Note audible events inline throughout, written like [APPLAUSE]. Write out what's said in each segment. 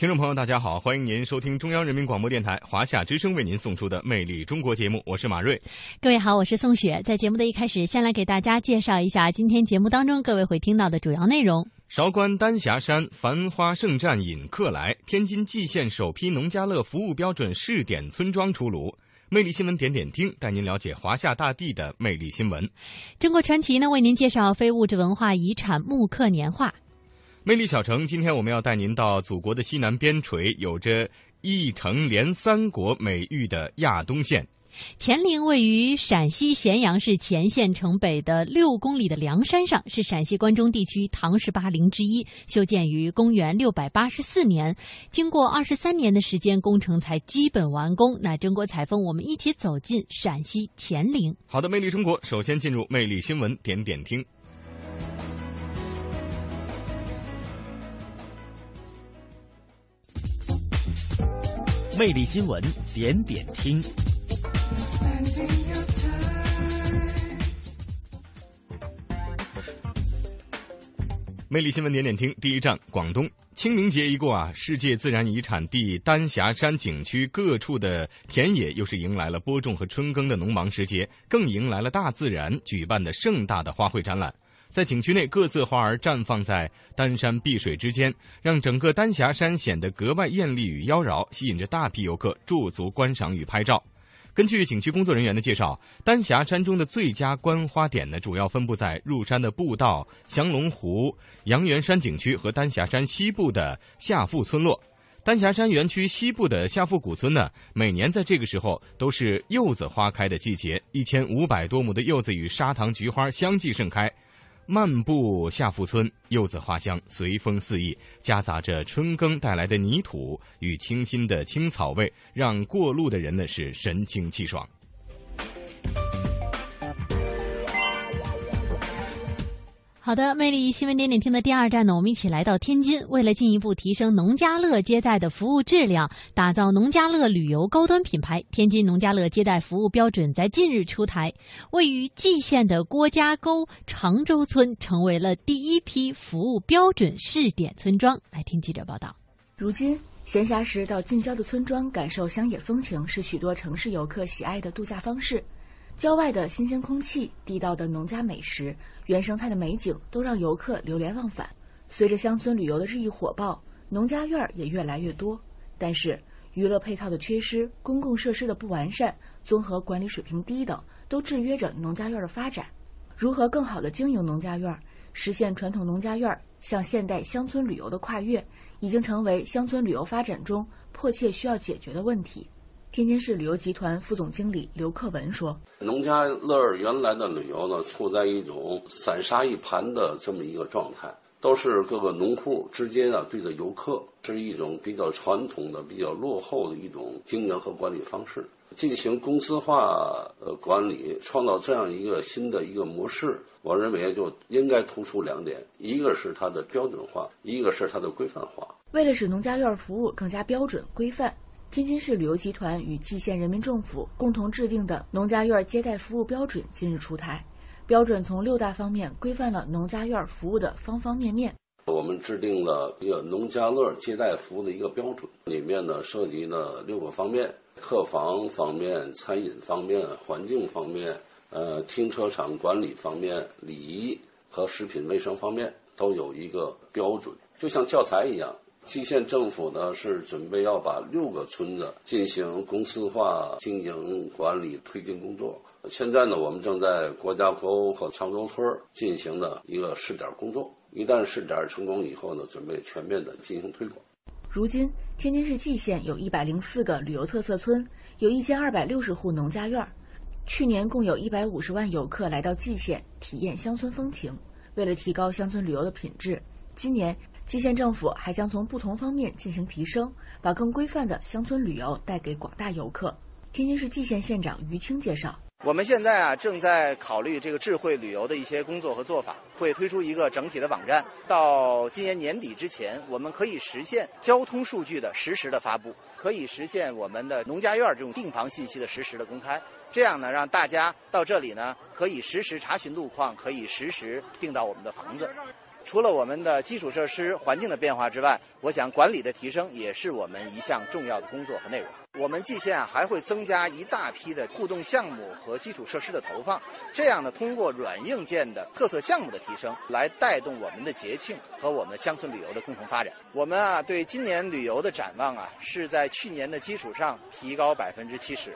听众朋友，大家好，欢迎您收听中央人民广播电台华夏之声为您送出的《魅力中国》节目，我是马瑞。各位好，我是宋雪。在节目的一开始，先来给大家介绍一下今天节目当中各位会听到的主要内容。韶关丹霞山繁花盛绽引客来，天津蓟县首批农家乐服务标准试点村庄出炉。魅力新闻点点听，带您了解华夏大地的魅力新闻。中国传奇呢，为您介绍非物质文化遗产木刻年画。魅力小城，今天我们要带您到祖国的西南边陲，有着“一城连三国”美誉的亚东县。乾陵位于陕西咸阳市乾县城北的六公里的梁山上，是陕西关中地区唐十八陵之一，修建于公元六百八十四年，经过二十三年的时间，工程才基本完工。那中国采风，我们一起走进陕西乾陵。好的，魅力中国，首先进入魅力新闻点点听。魅力新闻点点听。魅力新闻点点听，第一站广东。清明节一过啊，世界自然遗产地丹霞山景区各处的田野又是迎来了播种和春耕的农忙时节，更迎来了大自然举办的盛大的花卉展览。在景区内，各色花儿绽放在丹山碧水之间，让整个丹霞山显得格外艳丽与妖娆，吸引着大批游客驻足观赏与拍照。根据景区工作人员的介绍，丹霞山中的最佳观花点呢，主要分布在入山的步道、降龙湖、阳元山景区和丹霞山西部的下富村落。丹霞山园区西部的下富古村呢，每年在这个时候都是柚子花开的季节，一千五百多亩的柚子与砂糖菊花相继盛开。漫步下富村，柚子花香随风四溢，夹杂着春耕带来的泥土与清新的青草味，让过路的人呢是神清气爽。好的，魅力新闻点点听的第二站呢，我们一起来到天津。为了进一步提升农家乐接待的服务质量，打造农家乐旅游高端品牌，天津农家乐接待服务标准在近日出台。位于蓟县的郭家沟常州村成为了第一批服务标准试点村庄。来听记者报道。如今，闲暇时到近郊的村庄感受乡野风情，是许多城市游客喜爱的度假方式。郊外的新鲜空气、地道的农家美食、原生态的美景，都让游客流连忘返。随着乡村旅游的日益火爆，农家院儿也越来越多。但是，娱乐配套的缺失、公共设施的不完善、综合管理水平低等，都制约着农家院儿的发展。如何更好地经营农家院儿，实现传统农家院儿向现代乡村旅游的跨越，已经成为乡村旅游发展中迫切需要解决的问题。天津市旅游集团副总经理刘克文说：“农家乐原来的旅游呢，处在一种散沙一盘的这么一个状态，都是各个农户之间啊对着游客，是一种比较传统的、比较落后的一种经营和管理方式。进行公司化呃管理，创造这样一个新的一个模式，我认为就应该突出两点：一个是它的标准化，一个是它的规范化。为了使农家院服务更加标准规范。”天津市旅游集团与蓟县人民政府共同制定的农家院接待服务标准近日出台，标准从六大方面规范了农家院服务的方方面面。我们制定了一个农家乐接待服务的一个标准，里面呢涉及了六个方面：客房方面、餐饮方面、环境方面、呃停车场管理方面、礼仪和食品卫生方面都有一个标准，就像教材一样。蓟县政府呢是准备要把六个村子进行公司化经营管理推进工作。现在呢，我们正在郭家沟和常州村进行的一个试点工作。一旦试点成功以后呢，准备全面的进行推广。如今，天津市蓟县有一百零四个旅游特色村，有一千二百六十户农家院。去年共有一百五十万游客来到蓟县体验乡村风情。为了提高乡村旅游的品质，今年。蓟县政府还将从不同方面进行提升，把更规范的乡村旅游带给广大游客。天津市蓟县县长于清介绍。我们现在啊正在考虑这个智慧旅游的一些工作和做法，会推出一个整体的网站。到今年年底之前，我们可以实现交通数据的实时的发布，可以实现我们的农家院这种订房信息的实时的公开。这样呢，让大家到这里呢可以实时查询路况，可以实时订到我们的房子。除了我们的基础设施环境的变化之外，我想管理的提升也是我们一项重要的工作和内容。我们蓟县啊还会增加一大批的互动项目和基础设施的投放，这样呢，通过软硬件的特色项目的提升，来带动我们的节庆和我们乡村旅游的共同发展。我们啊，对今年旅游的展望啊，是在去年的基础上提高百分之七十。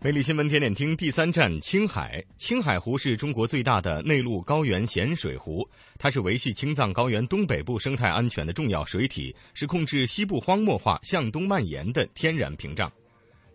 美丽新闻点点听第三站青海。青海湖是中国最大的内陆高原咸水湖，它是维系青藏高原东北部生态安全的重要水体，是控制西部荒漠化向东蔓延的天然屏障。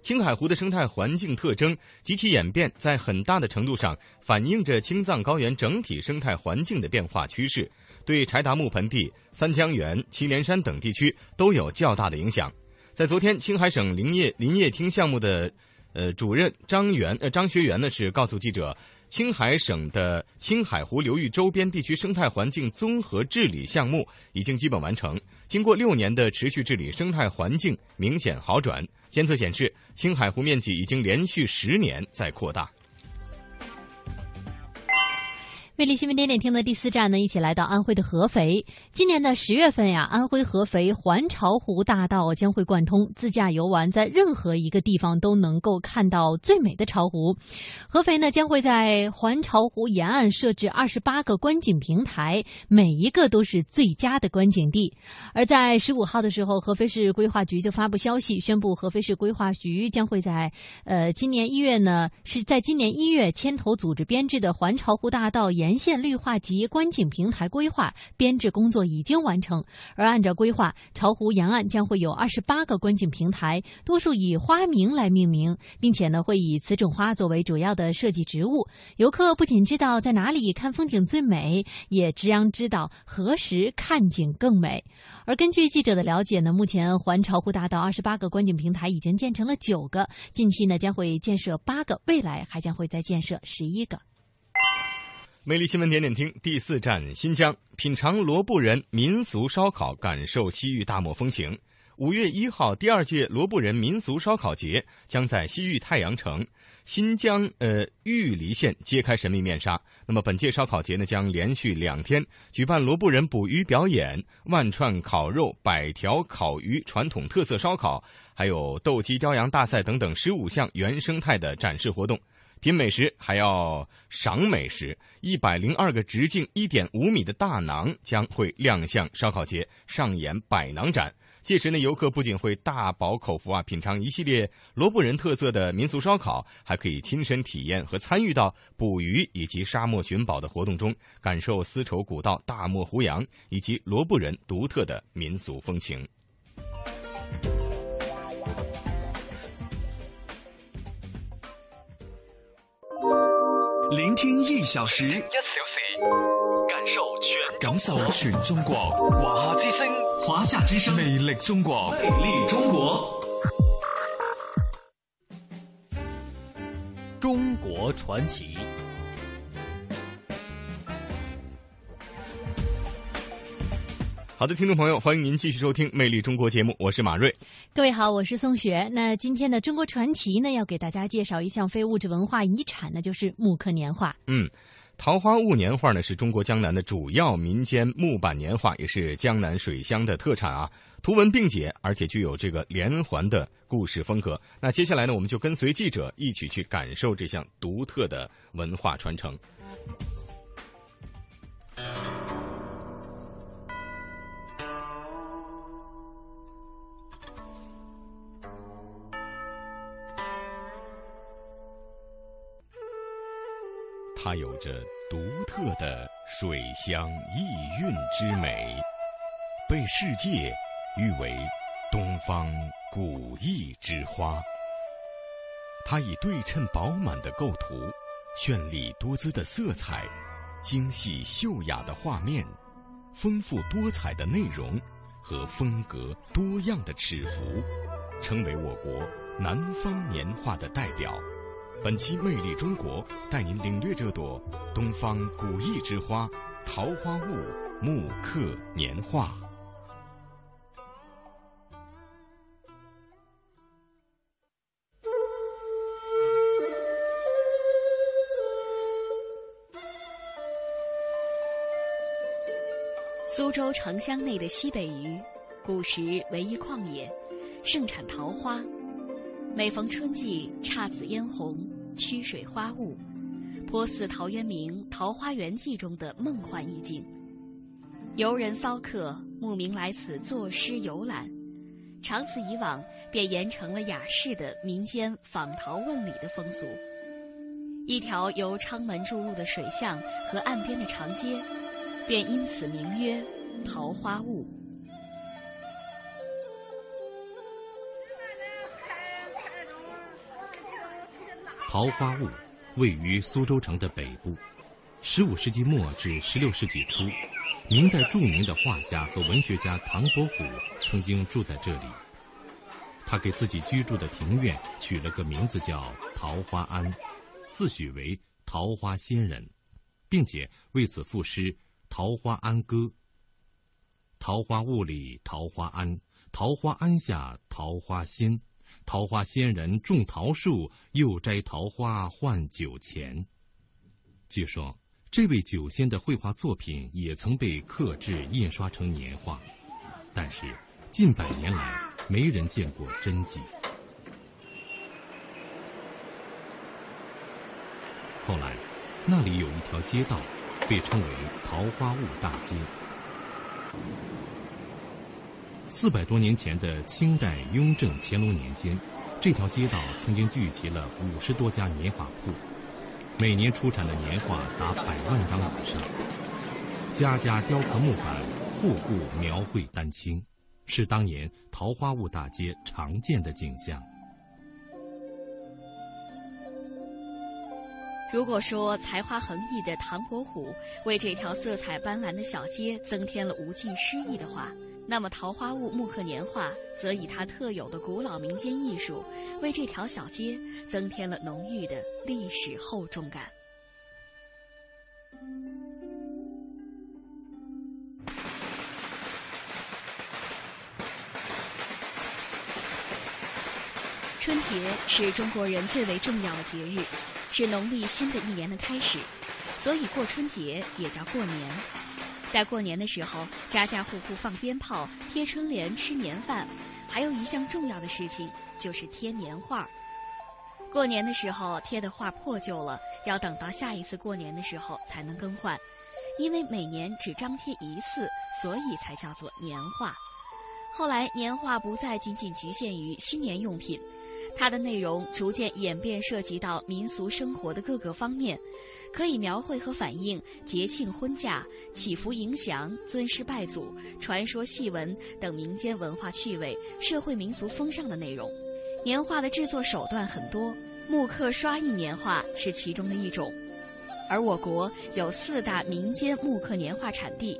青海湖的生态环境特征及其演变，在很大的程度上反映着青藏高原整体生态环境的变化趋势，对柴达木盆地、三江源、祁连山等地区都有较大的影响。在昨天，青海省林业林业厅项目的。呃，主任张元呃张学元呢是告诉记者，青海省的青海湖流域周边地区生态环境综合治理项目已经基本完成。经过六年的持续治理，生态环境明显好转。监测显示，青海湖面积已经连续十年在扩大。魅力新闻点点听的第四站呢，一起来到安徽的合肥。今年的十月份呀，安徽合肥环巢湖大道将会贯通，自驾游玩在任何一个地方都能够看到最美的巢湖。合肥呢，将会在环巢湖沿岸设置二十八个观景平台，每一个都是最佳的观景地。而在十五号的时候，合肥市规划局就发布消息，宣布合肥市规划局将会在呃今年一月呢，是在今年一月牵头组织编制的环巢湖大道沿沿线绿化及观景平台规划编制工作已经完成，而按照规划，巢湖沿岸将会有二十八个观景平台，多数以花名来命名，并且呢会以此种花作为主要的设计植物。游客不仅知道在哪里看风景最美，也将知道何时看景更美。而根据记者的了解呢，目前环巢湖大道二十八个观景平台已经建成了九个，近期呢将会建设八个，未来还将会再建设十一个。魅力新闻点点听第四站新疆，品尝罗布人民俗烧烤，感受西域大漠风情。五月一号，第二届罗布人民俗烧烤节将在西域太阳城新疆呃玉犁县揭开神秘面纱。那么本届烧烤节呢，将连续两天举办罗布人捕鱼表演、万串烤肉、百条烤鱼传统特色烧烤，还有斗鸡雕羊大赛等等十五项原生态的展示活动。品美食还要赏美食，一百零二个直径一点五米的大馕将会亮相烧烤节，上演百馕展。届时呢，游客不仅会大饱口福啊，品尝一系列罗布人特色的民俗烧烤，还可以亲身体验和参与到捕鱼以及沙漠寻宝的活动中，感受丝绸古道、大漠胡杨以及罗布人独特的民俗风情。聆听一小时，一小时，感受全感受全中国。华夏之声，华夏之声，魅力中国，魅力中国。中国传奇。好的，听众朋友，欢迎您继续收听《魅力中国》节目，我是马瑞。各位好，我是宋雪。那今天的中国传奇呢，要给大家介绍一项非物质文化遗产，那就是木刻年画。嗯，桃花坞年画呢，是中国江南的主要民间木板年画，也是江南水乡的特产啊。图文并解，而且具有这个连环的故事风格。那接下来呢，我们就跟随记者一起去感受这项独特的文化传承。它有着独特的水乡异韵之美，被世界誉为“东方古意之花”。它以对称饱满的构图、绚丽多姿的色彩、精细秀雅的画面、丰富多彩的内容和风格多样的尺幅，成为我国南方年画的代表。本期《魅力中国》带您领略这朵东方古意之花——桃花坞木刻年画。苏州城乡内的西北隅，古时为一旷野，盛产桃花。每逢春季，姹紫嫣红，曲水花雾，颇似陶渊明《桃花源记》中的梦幻意境。游人骚客慕名来此作诗游览，长此以往，便沿成了雅士的民间访桃问礼的风俗。一条由昌门注入的水巷和岸边的长街。便因此名曰桃花坞。桃花坞位于苏州城的北部。十五世纪末至十六世纪初，明代著名的画家和文学家唐伯虎曾经住在这里。他给自己居住的庭院取了个名字叫桃花庵，自诩为桃花仙人，并且为此赋诗。桃花庵歌。桃花坞里桃花庵，桃花庵下桃花仙，桃花仙人种桃树，又摘桃花换酒钱。据说这位酒仙的绘画作品也曾被刻制印刷成年画，但是近百年来没人见过真迹。后来，那里有一条街道。被称为桃花坞大街。四百多年前的清代雍正、乾隆年间，这条街道曾经聚集了五十多家年画铺，每年出产的年画达百万张以上，家家雕刻木板，户户描绘丹青，是当年桃花坞大街常见的景象。如果说才华横溢的唐伯虎为这条色彩斑斓的小街增添了无尽诗意的话，那么桃花坞木刻年画则以它特有的古老民间艺术，为这条小街增添了浓郁的历史厚重感。春节是中国人最为重要的节日。是农历新的一年的开始，所以过春节也叫过年。在过年的时候，家家户户放鞭炮、贴春联、吃年饭，还有一项重要的事情就是贴年画。过年的时候贴的画破旧了，要等到下一次过年的时候才能更换，因为每年只张贴一次，所以才叫做年画。后来年画不再仅仅局限于新年用品。它的内容逐渐演变，涉及到民俗生活的各个方面，可以描绘和反映节庆婚嫁、祈福迎祥、尊师拜祖、传说戏文等民间文化趣味、社会民俗风尚的内容。年画的制作手段很多，木刻刷印年画是其中的一种。而我国有四大民间木刻年画产地，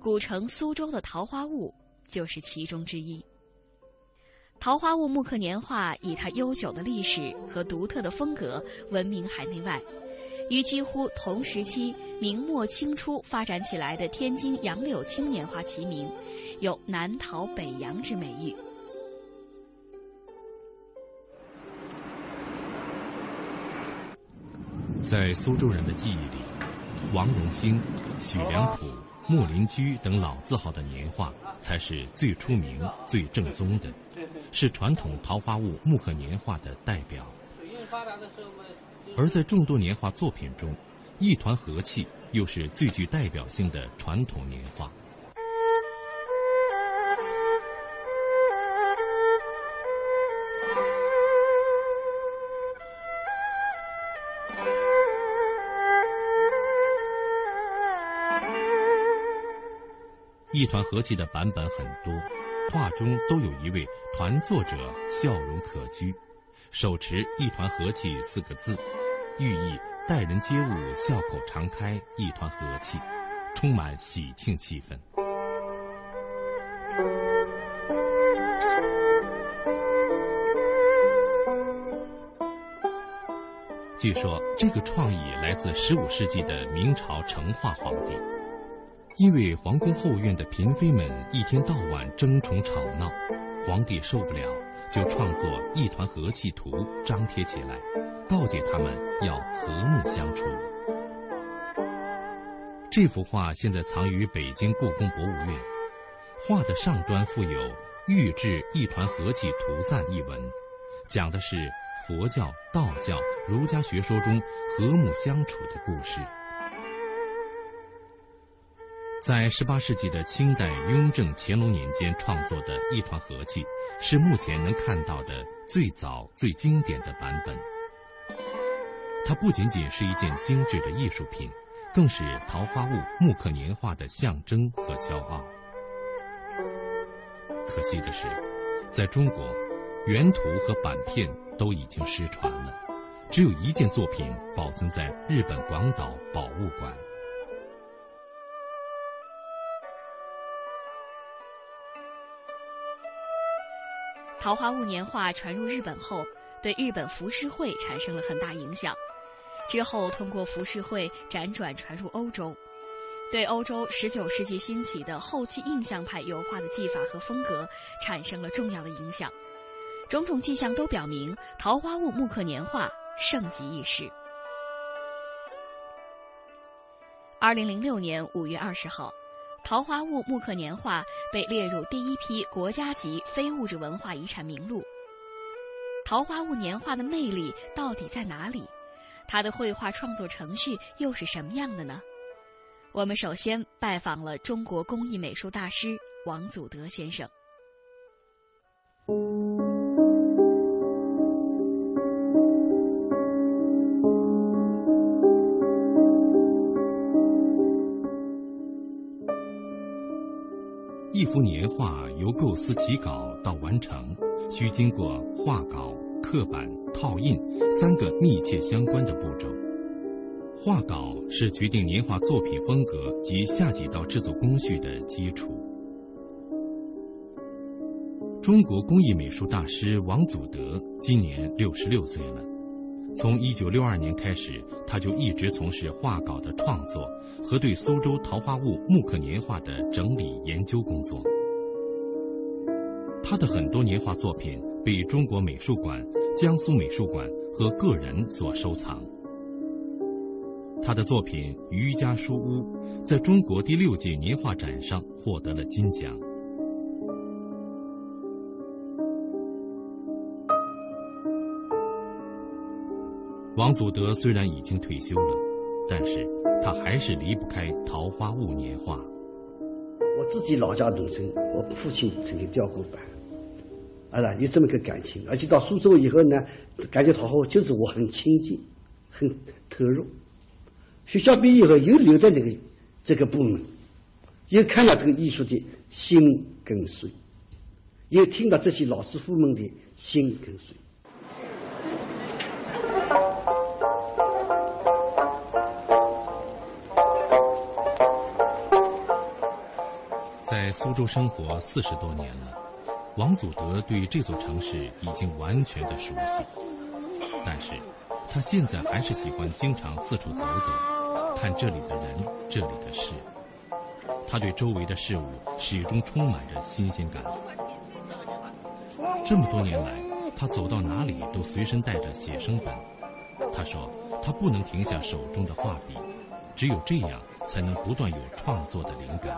古城苏州的桃花坞就是其中之一。桃花坞木刻年画以它悠久的历史和独特的风格闻名海内外，与几乎同时期明末清初发展起来的天津杨柳青年画齐名，有“南桃北杨”之美誉。在苏州人的记忆里，王荣兴、许良甫、莫林居等老字号的年画才是最出名、最正宗的。是传统桃花坞木刻年画的代表，水运发达的社会而在众多年画作品中，一团和气又是最具代表性的传统年画。一团和气的版本很多。画中都有一位团作者笑容可掬，手持“一团和气”四个字，寓意待人接物笑口常开，一团和气，充满喜庆气氛。据说这个创意来自15世纪的明朝成化皇帝，因为皇宫后院的嫔妃们一天到晚争宠吵闹，皇帝受不了，就创作《一团和气图》张贴起来，告诫他们要和睦相处。这幅画现在藏于北京故宫博物院，画的上端附有“御制一团和气图赞”一文，讲的是。佛教、道教、儒家学说中和睦相处的故事，在十八世纪的清代雍正、乾隆年间创作的一团和气，是目前能看到的最早、最经典的版本。它不仅仅是一件精致的艺术品，更是桃花坞木刻年画的象征和骄傲。可惜的是，在中国，原图和版片。都已经失传了，只有一件作品保存在日本广岛宝物馆。桃花坞年画传入日本后，对日本浮世绘产生了很大影响。之后，通过浮世绘辗转传入欧洲，对欧洲19世纪兴起的后期印象派油画的技法和风格产生了重要的影响。种种迹象都表明，桃花坞木刻年画盛极一时。二零零六年五月二十号，桃花坞木刻年画被列入第一批国家级非物质文化遗产名录。桃花坞年画的魅力到底在哪里？它的绘画创作程序又是什么样的呢？我们首先拜访了中国工艺美术大师王祖德先生。一幅年画由构思起稿到完成，需经过画稿、刻板、套印三个密切相关的步骤。画稿是决定年画作品风格及下几道制作工序的基础。中国工艺美术大师王祖德今年六十六岁了。从一九六二年开始，他就一直从事画稿的创作和对苏州桃花坞木刻年画的整理研究工作。他的很多年画作品被中国美术馆、江苏美术馆和个人所收藏。他的作品《余家书屋》在中国第六届年画展上获得了金奖。王祖德虽然已经退休了，但是他还是离不开桃花坞年画。我自己老家农村，我父亲曾经雕过版，啊，有这么个感情。而且到苏州以后呢，感觉桃花坞就是我很亲近，很投入。学校毕业以后又留在那个这个部门，又看到这个艺术的心跟随，又听到这些老师傅们的心跟随。在苏州生活四十多年了，王祖德对这座城市已经完全的熟悉。但是，他现在还是喜欢经常四处走走，看这里的人、这里的事。他对周围的事物始终充满着新鲜感。这么多年来，他走到哪里都随身带着写生本。他说：“他不能停下手中的画笔，只有这样才能不断有创作的灵感。”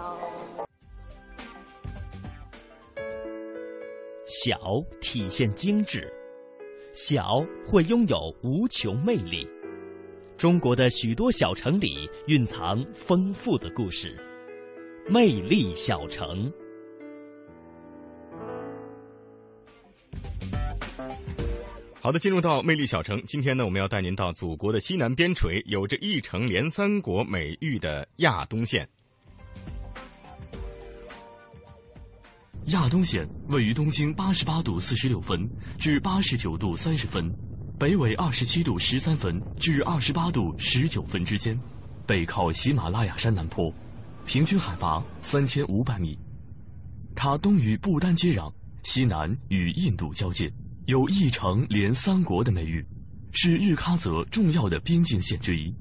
小体现精致，小会拥有无穷魅力。中国的许多小城里蕴藏丰富的故事，魅力小城。好的，进入到魅力小城，今天呢，我们要带您到祖国的西南边陲，有着一城连三国美誉的亚东县。亚东县位于东经八十八度四十六分至八十九度三十分，北纬二十七度十三分至二十八度十九分之间，背靠喜马拉雅山南坡，平均海拔三千五百米。它东与不丹接壤，西南与印度交界，有一城连三国的美誉，是日喀则重要的边境线之一。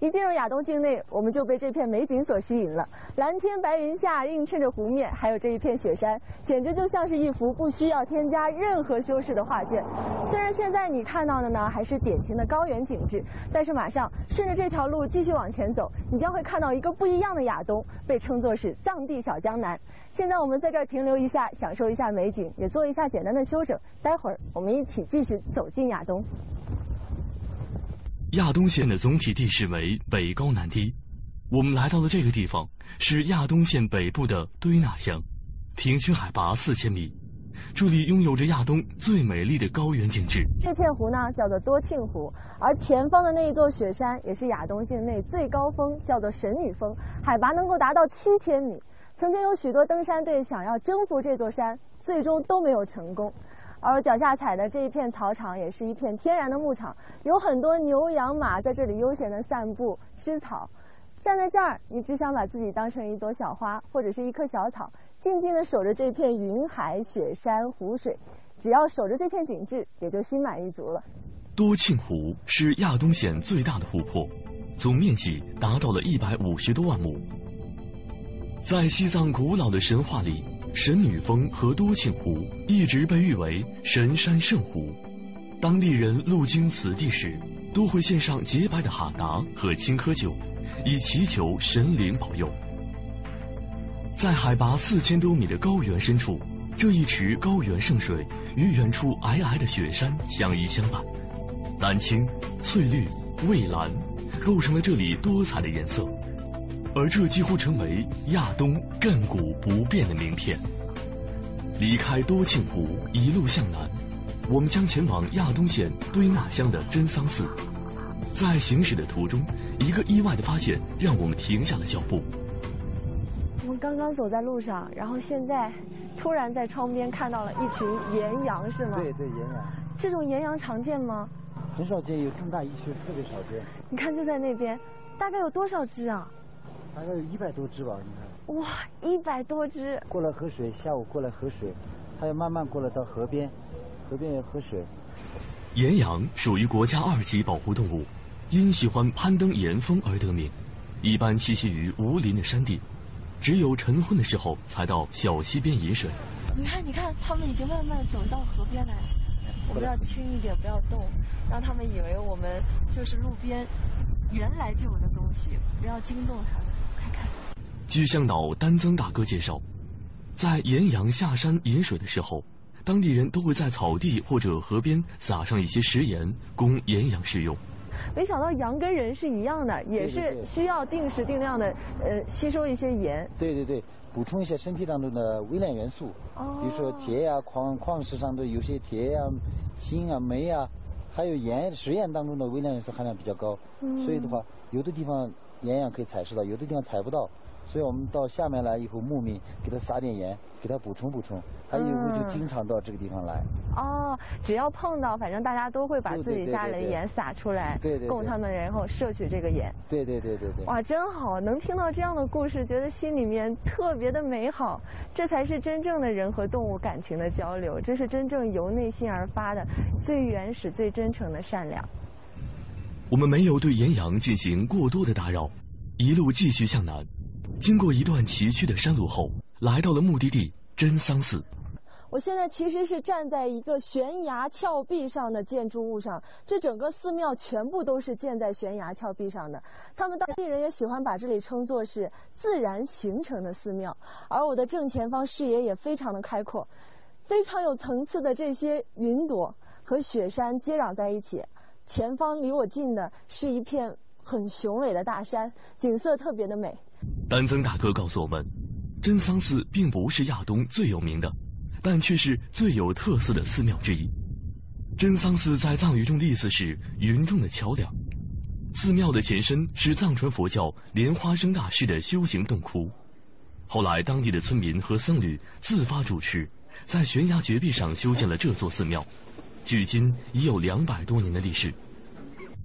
一进入亚东境内，我们就被这片美景所吸引了。蓝天白云下映衬着湖面，还有这一片雪山，简直就像是一幅不需要添加任何修饰的画卷。虽然现在你看到的呢还是典型的高原景致，但是马上顺着这条路继续往前走，你将会看到一个不一样的亚东，被称作是藏地小江南。现在我们在这儿停留一下，享受一下美景，也做一下简单的休整。待会儿我们一起继续走进亚东。亚东县的总体地势为北高南低。我们来到的这个地方是亚东县北部的堆纳乡，平均海拔四千米，这里拥有着亚东最美丽的高原景致。这片湖呢叫做多庆湖，而前方的那一座雪山也是亚东境内最高峰，叫做神女峰，海拔能够达到七千米。曾经有许多登山队想要征服这座山，最终都没有成功。而我脚下踩的这一片草场也是一片天然的牧场，有很多牛羊马在这里悠闲的散步吃草。站在这儿，你只想把自己当成一朵小花或者是一棵小草，静静的守着这片云海、雪山、湖水。只要守着这片景致，也就心满意足了。多庆湖是亚东县最大的湖泊，总面积达到了一百五十多万亩。在西藏古老的神话里。神女峰和多庆湖一直被誉为神山圣湖，当地人路经此地时，都会献上洁白的哈达和青稞酒，以祈求神灵保佑。在海拔四千多米的高原深处，这一池高原圣水与远处皑皑的雪山相依相伴，蓝青、翠绿、蔚蓝，构成了这里多彩的颜色。而这几乎成为亚东亘古不变的名片。离开多庆湖，一路向南，我们将前往亚东县堆纳乡的真桑寺。在行驶的途中，一个意外的发现让我们停下了脚步。我们刚刚走在路上，然后现在突然在窗边看到了一群岩羊，是吗？对对，岩羊。这种岩羊常见吗？很少见，有这么大一群，特别少见。你看，就在那边，大概有多少只啊？大概有一百多只吧，你看。哇，一百多只！过来喝水，下午过来喝水，它要慢慢过来到河边，河边要喝水。岩羊属于国家二级保护动物，因喜欢攀登岩峰而得名，一般栖息于无林的山地，只有晨昏的时候才到小溪边饮水。你看，你看，它们已经慢慢走到河边来了。我们要轻一点，不要动，让他们以为我们就是路边原来就有的东西，不要惊动他们。据向导丹增大哥介绍，在岩羊下山饮水的时候，当地人都会在草地或者河边撒上一些食盐，供岩羊食用。没想到羊跟人是一样的，也是需要定时定量的呃吸收一些盐。对对对，补充一些身体当中的微量元素，比如说铁呀、矿矿石上的有些铁呀、锌啊、镁啊，还有盐，食盐当中的微量元素含量比较高，所以的话，有的地方。岩羊可以采食到，有的地方采不到，所以我们到下面来以后牧民给它撒点盐，给它补充补充，它以后就经常到这个地方来。哦，只要碰到，反正大家都会把自己家里的盐撒出来，对对，供他们然后摄取这个盐。对对对对对。哇，真好，能听到这样的故事，觉得心里面特别的美好。这才是真正的人和动物感情的交流，这是真正由内心而发的最原始、最真诚的善良。我们没有对岩羊进行过多的打扰，一路继续向南。经过一段崎岖的山路后，来到了目的地真桑寺。我现在其实是站在一个悬崖峭壁上的建筑物上，这整个寺庙全部都是建在悬崖峭壁上的。他们当地人也喜欢把这里称作是自然形成的寺庙。而我的正前方视野也非常的开阔，非常有层次的这些云朵和雪山接壤在一起。前方离我近的是一片很雄伟的大山，景色特别的美。丹增大哥告诉我们，真桑寺并不是亚东最有名的，但却是最有特色的寺庙之一。真桑寺在藏语中的意思是“云中的桥梁”。寺庙的前身是藏传佛教莲花生大师的修行洞窟，后来当地的村民和僧侣自发主持，在悬崖绝壁上修建了这座寺庙。距今已有两百多年的历史。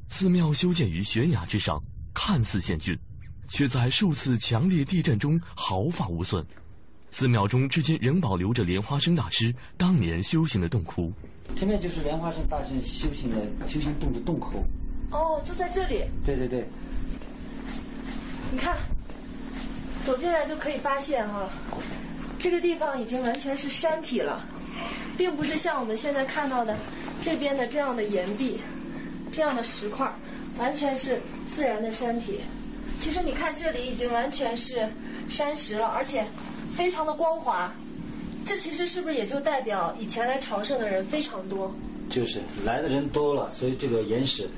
寺庙修建于悬崖之上，看似险峻，却在数次强烈地震中毫发无损。寺庙中至今仍保留着莲花生大师当年修行的洞窟。前面就是莲花生大师修行的修行洞的洞口。哦，就在这里。对对对。你看，走进来就可以发现哈，这个地方已经完全是山体了，并不是像我们现在看到的这边的这样的岩壁、这样的石块，完全是自然的山体。其实你看，这里已经完全是山石了，而且非常的光滑。这其实是不是也就代表以前来朝圣的人非常多？就是来的人多了，所以这个岩石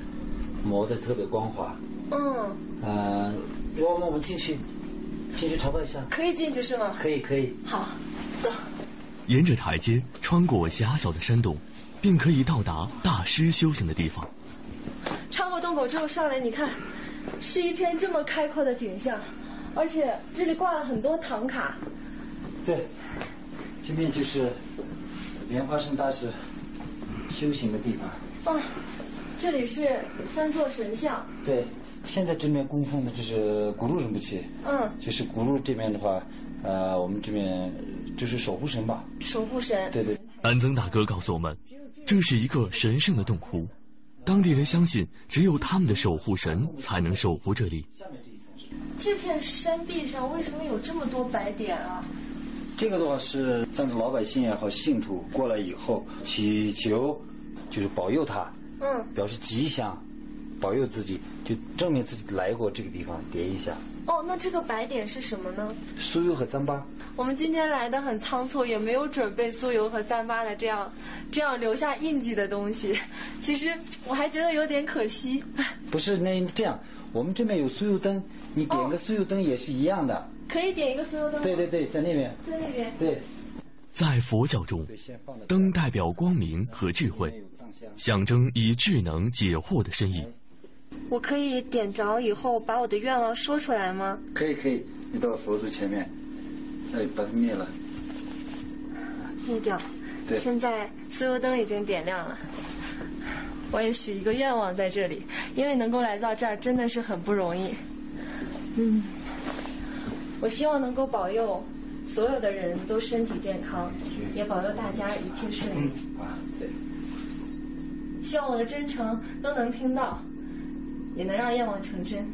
磨得特别光滑。嗯。嗯，要么我们进去，进去朝拜一下。可以进去是吗？可以，可以。好，走。沿着台阶穿过狭小的山洞，并可以到达大师修行的地方。穿过洞口之后上来，你看，是一片这么开阔的景象，而且这里挂了很多唐卡。对。这边就是莲花生大师修行的地方。啊，这里是三座神像。对，现在这边供奉的就是古路仁波切。嗯。就是古路这边的话，呃，我们这边就是守护神吧。守护神。对对。安增大哥告诉我们，这是一个神圣的洞窟，当地人相信只有他们的守护神才能守护这里。这片山地上为什么有这么多白点啊？这个的话是藏族老百姓也好，信徒过来以后祈求，就是保佑他，嗯，表示吉祥，保佑自己，就证明自己来过这个地方，叠一下。哦，那这个白点是什么呢？酥油和糌粑。我们今天来的很仓促，也没有准备酥油和糌粑的这样，这样留下印记的东西。其实我还觉得有点可惜。不是那这样，我们这边有酥油灯，你点个酥油灯也是一样的。可以点一个酥油灯。对对对，在那边。在那边。对。在佛教中，灯代表光明和智慧，象征以智能解惑的深意。我可以点着以后把我的愿望说出来吗？可以可以，你到佛祖前面，哎，把它灭了。灭掉。对。现在酥油灯已经点亮了，我也许一个愿望在这里，因为能够来到这儿真的是很不容易。嗯。我希望能够保佑所有的人都身体健康，也保佑大家一切顺利。啊，对。希望我的真诚都能听到，也能让愿望成真。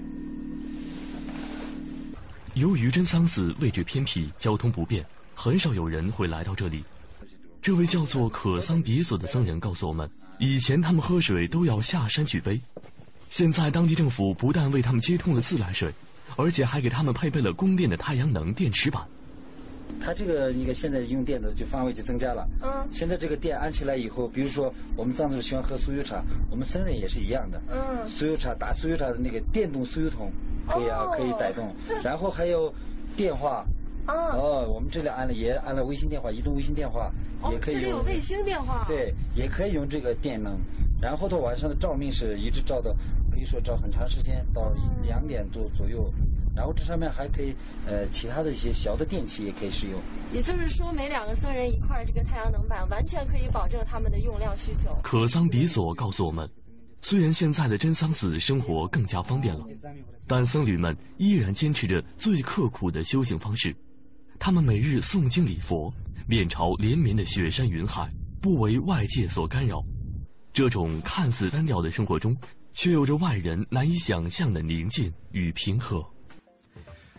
由于真桑寺位置偏僻，交通不便，很少有人会来到这里。这位叫做可桑比索的僧人告诉我们，以前他们喝水都要下山去背，现在当地政府不但为他们接通了自来水。而且还给他们配备了供电的太阳能电池板。它这个你看现在用电的就范围就增加了。嗯。现在这个电安起来以后，比如说我们藏族喜欢喝酥油茶，我们僧人也是一样的。嗯。酥油茶打酥油茶的那个电动酥油桶，可以啊，可以摆动。然后还有电话。哦。哦，我们这里安了也安了卫星电话，移动卫星电话也可以。这里有卫星电话。对，也可以用这个电能。然后到晚上的照明是一直照到，可以说照很长时间，到两点多左右。然后这上面还可以，呃，其他的一些小的电器也可以使用。也就是说，每两个僧人一块这个太阳能板，完全可以保证他们的用量需求。可桑比索告诉我们，虽然现在的真桑寺生活更加方便了，但僧侣们依然坚持着最刻苦的修行方式。他们每日诵经礼佛，面朝连绵的雪山云海，不为外界所干扰。这种看似单调的生活中，却有着外人难以想象的宁静与平和。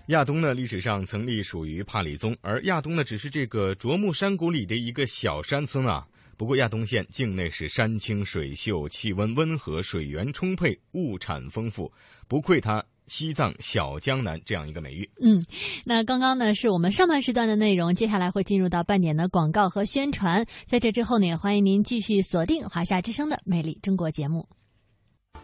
亚东呢，历史上曾隶属于帕里宗，而亚东呢，只是这个卓木山谷里的一个小山村啊。不过亚东县境内是山清水秀，气温温和，水源充沛，物产丰富，不愧它西藏小江南这样一个美誉。嗯，那刚刚呢是我们上半时段的内容，接下来会进入到半点的广告和宣传。在这之后呢，也欢迎您继续锁定华夏之声的《魅力中国》节目。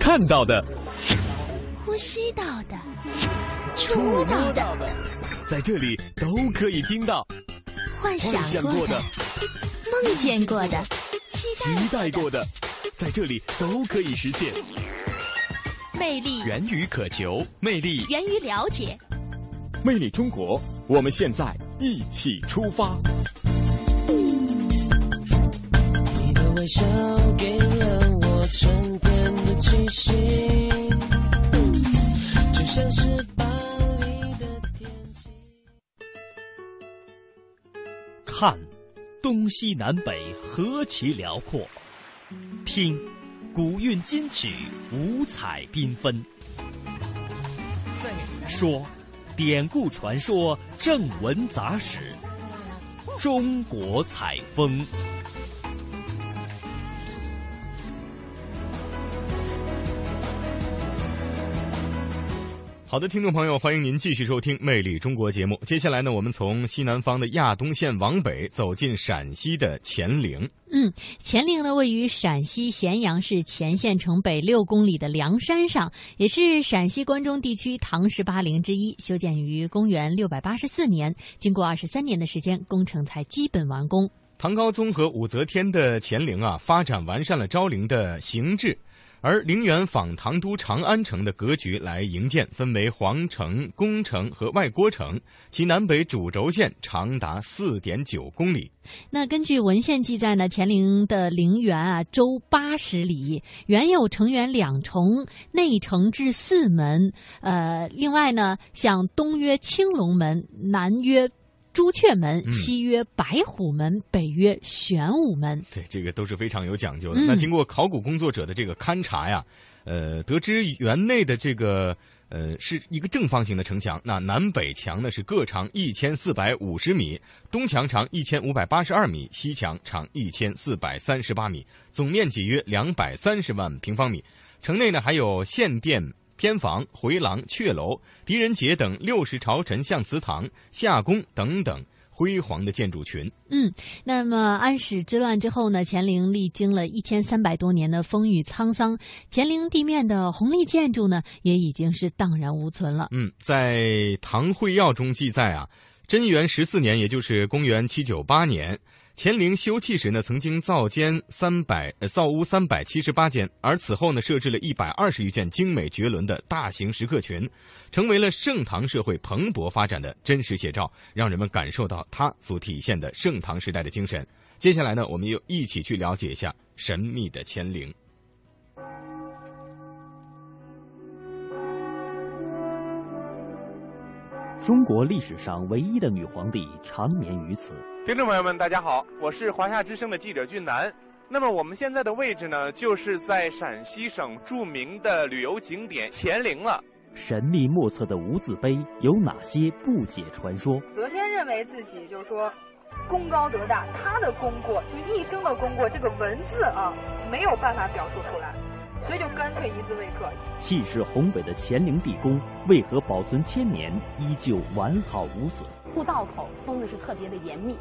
看到的，呼吸到的，触摸到的，在这里都可以听到。幻想过的，梦见过的，期待过的，在这里都可以实现。魅力源于渴求，魅力源于了解。魅力中国，我们现在一起出发。笑给了我春天的气息，就像是巴黎的天气。看，东西南北何其辽阔；听，古韵金曲五彩缤纷；说，典故传说正文杂史，中国采风。好的，听众朋友，欢迎您继续收听《魅力中国》节目。接下来呢，我们从西南方的亚东县往北走进陕西的乾陵。嗯，乾陵呢位于陕西咸阳市乾县城北六公里的梁山上，也是陕西关中地区唐十八陵之一。修建于公元六百八十四年，经过二十三年的时间，工程才基本完工。唐高宗和武则天的乾陵啊，发展完善了昭陵的形制。而陵园仿唐都长安城的格局来营建，分为皇城、宫城和外郭城，其南北主轴线长达四点九公里。那根据文献记载呢，乾陵的陵园啊，周八十里，原有城垣两重，内城至四门。呃，另外呢，向东曰青龙门，南曰。朱雀门，西曰白虎门，北曰玄武门。对，这个都是非常有讲究的。那经过考古工作者的这个勘察呀，呃，得知园内的这个呃是一个正方形的城墙，那南北墙呢是各长一千四百五十米，东墙长一千五百八十二米，西墙长一千四百三十八米，总面积约两百三十万平方米。城内呢还有献殿。偏房、回廊、阙楼、狄仁杰等六十朝臣像祠堂、夏宫等等辉煌的建筑群。嗯，那么安史之乱之后呢，乾陵历经了一千三百多年的风雨沧桑，乾陵地面的红丽建筑呢，也已经是荡然无存了。嗯，在《唐会要》中记载啊，贞元十四年，也就是公元七九八年。乾陵修葺时呢，曾经造间三百，造屋三百七十八间，而此后呢，设置了一百二十余件精美绝伦的大型石刻群，成为了盛唐社会蓬勃发展的真实写照，让人们感受到它所体现的盛唐时代的精神。接下来呢，我们又一起去了解一下神秘的乾陵。中国历史上唯一的女皇帝长眠于此。听众朋友们，大家好，我是华夏之声的记者俊南。那么我们现在的位置呢，就是在陕西省著名的旅游景点乾陵了。神秘莫测的无字碑有哪些不解传说？则天认为自己就是说功高德大，他的功过就一生的功过，这个文字啊没有办法表述出来，所以就干脆一字未刻。气势宏伟的乾陵地宫为何保存千年依旧完好无损？护道口封的是特别的严密。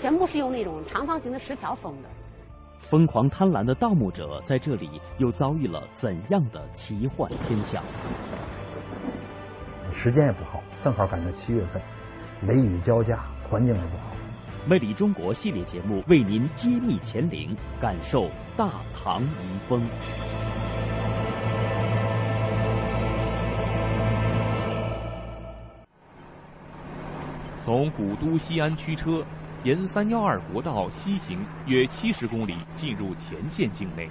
全部是用那种长方形的石条封的。疯狂贪婪的盗墓者在这里又遭遇了怎样的奇幻天象？时间也不好，正好赶在七月份，雷雨交加，环境也不好。魅力中国系列节目为您揭秘乾陵，感受大唐遗风。从古都西安驱车，沿三幺二国道西行约七十公里，进入乾县境内。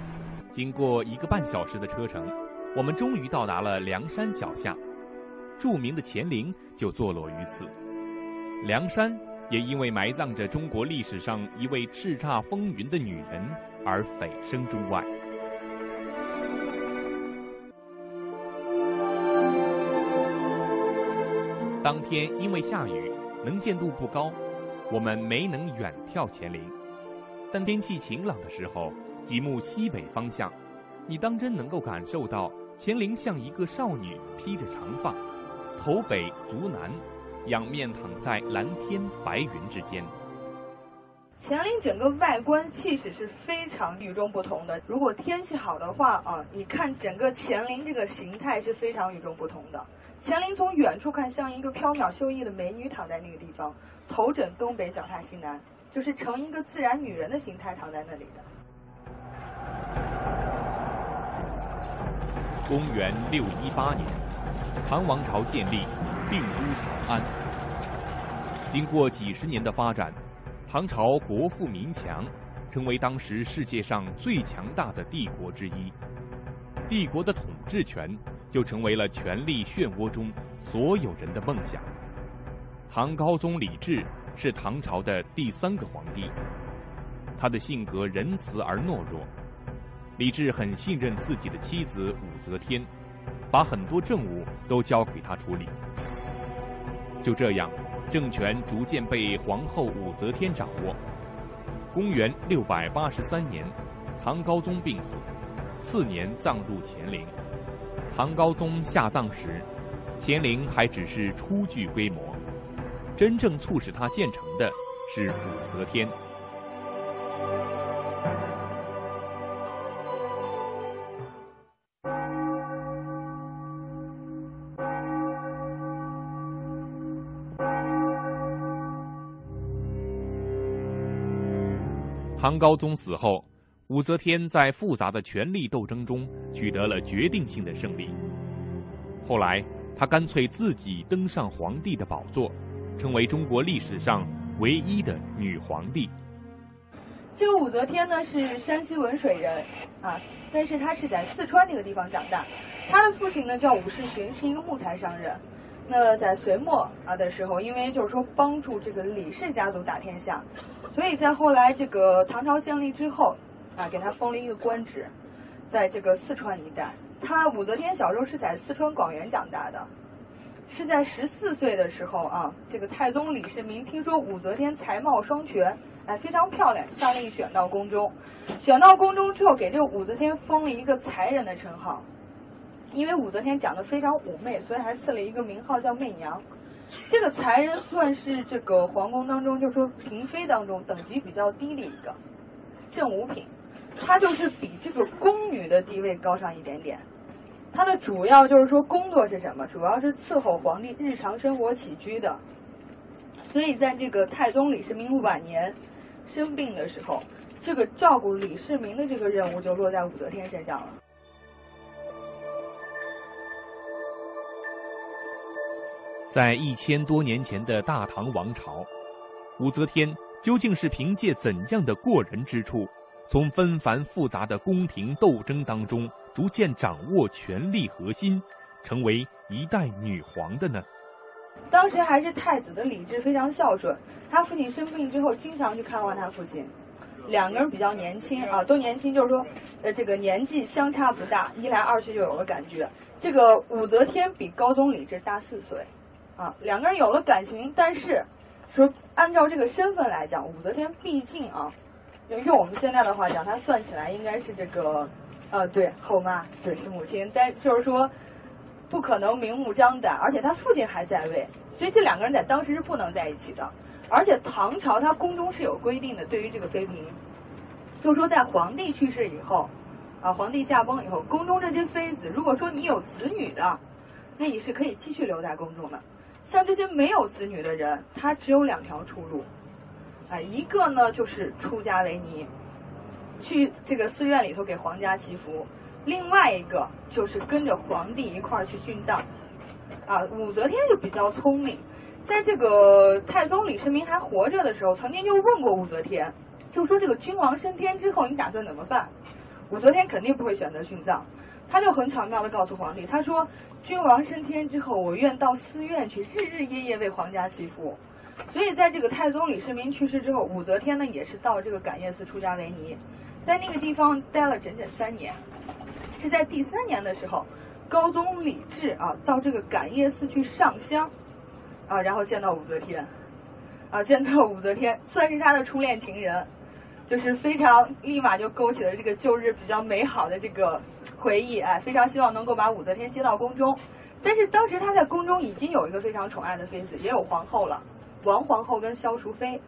经过一个半小时的车程，我们终于到达了梁山脚下。著名的乾陵就坐落于此。梁山也因为埋葬着中国历史上一位叱咤风云的女人而蜚声中外。当天因为下雨，能见度不高，我们没能远眺乾陵。但天气晴朗的时候，极目西北方向，你当真能够感受到乾陵像一个少女披着长发，头北足南，仰面躺在蓝天白云之间。乾陵整个外观气势是非常与众不同的。如果天气好的话啊，你看整个乾陵这个形态是非常与众不同的。乾陵从远处看像一个飘渺秀逸的美女躺在那个地方，头枕东北，脚踏西南，就是成一个自然女人的形态躺在那里的。公元六一八年，唐王朝建立，定都长安。经过几十年的发展。唐朝国富民强，成为当时世界上最强大的帝国之一。帝国的统治权就成为了权力漩涡中所有人的梦想。唐高宗李治是唐朝的第三个皇帝，他的性格仁慈而懦弱。李治很信任自己的妻子武则天，把很多政务都交给他处理。就这样。政权逐渐被皇后武则天掌握。公元六百八十三年，唐高宗病死，次年葬入乾陵。唐高宗下葬时，乾陵还只是初具规模，真正促使他建成的是武则天。唐高宗死后，武则天在复杂的权力斗争中取得了决定性的胜利。后来，她干脆自己登上皇帝的宝座，成为中国历史上唯一的女皇帝。这个武则天呢是山西文水人啊，但是她是在四川那个地方长大。她的父亲呢叫武士询，是一个木材商人。那在隋末啊的时候，因为就是说帮助这个李氏家族打天下。所以在后来这个唐朝建立之后，啊，给他封了一个官职，在这个四川一带。他武则天小时候是在四川广元长大的，是在十四岁的时候啊，这个太宗李世民听说武则天才貌双全，哎，非常漂亮，下令选到宫中。选到宫中之后，给这个武则天封了一个才人的称号，因为武则天长得非常妩媚，所以还赐了一个名号叫媚娘。这个才人算是这个皇宫当中，就是说嫔妃当中等级比较低的一个正五品，她就是比这个宫女的地位高上一点点。她的主要就是说工作是什么？主要是伺候皇帝日常生活起居的。所以在这个太宗李世民晚年生病的时候，这个照顾李世民的这个任务就落在武则天身上了。在一千多年前的大唐王朝，武则天究竟是凭借怎样的过人之处，从纷繁复杂的宫廷斗争当中逐渐掌握权力核心，成为一代女皇的呢？当时还是太子的李治非常孝顺，他父亲生病之后经常去看望他父亲，两个人比较年轻啊，都年轻，就是说，呃，这个年纪相差不大，一来二去就有了感觉。这个武则天比高宗李治大四岁。啊，两个人有了感情，但是说按照这个身份来讲，武则天毕竟啊，用我们现在的话讲，她算起来应该是这个，呃，对后妈，对是母亲，但就是说不可能明目张胆，而且她父亲还在位，所以这两个人在当时是不能在一起的。而且唐朝它宫中是有规定的，对于这个妃嫔，就是说在皇帝去世以后，啊，皇帝驾崩以后，宫中这些妃子，如果说你有子女的，那你是可以继续留在宫中的。像这些没有子女的人，他只有两条出路，啊，一个呢就是出家为尼，去这个寺院里头给皇家祈福；另外一个就是跟着皇帝一块儿去殉葬，啊，武则天就比较聪明，在这个太宗李世民还活着的时候，曾经就问过武则天，就说这个君王升天之后，你打算怎么办？武则天肯定不会选择殉葬，他就很巧妙的告诉皇帝，他说君王升天之后，我愿到寺院去，日日夜夜为皇家祈福。所以在这个太宗李世民去世之后，武则天呢也是到这个感业寺出家为尼，在那个地方待了整整三年。是在第三年的时候，高宗李治啊到这个感业寺去上香，啊然后见到武则天，啊见到武则天算是他的初恋情人，就是非常立马就勾起了这个旧日比较美好的这个回忆，哎非常希望能够把武则天接到宫中。但是当时她在宫中已经有一个非常宠爱的妃子，也有皇后了。王皇后跟萧淑妃，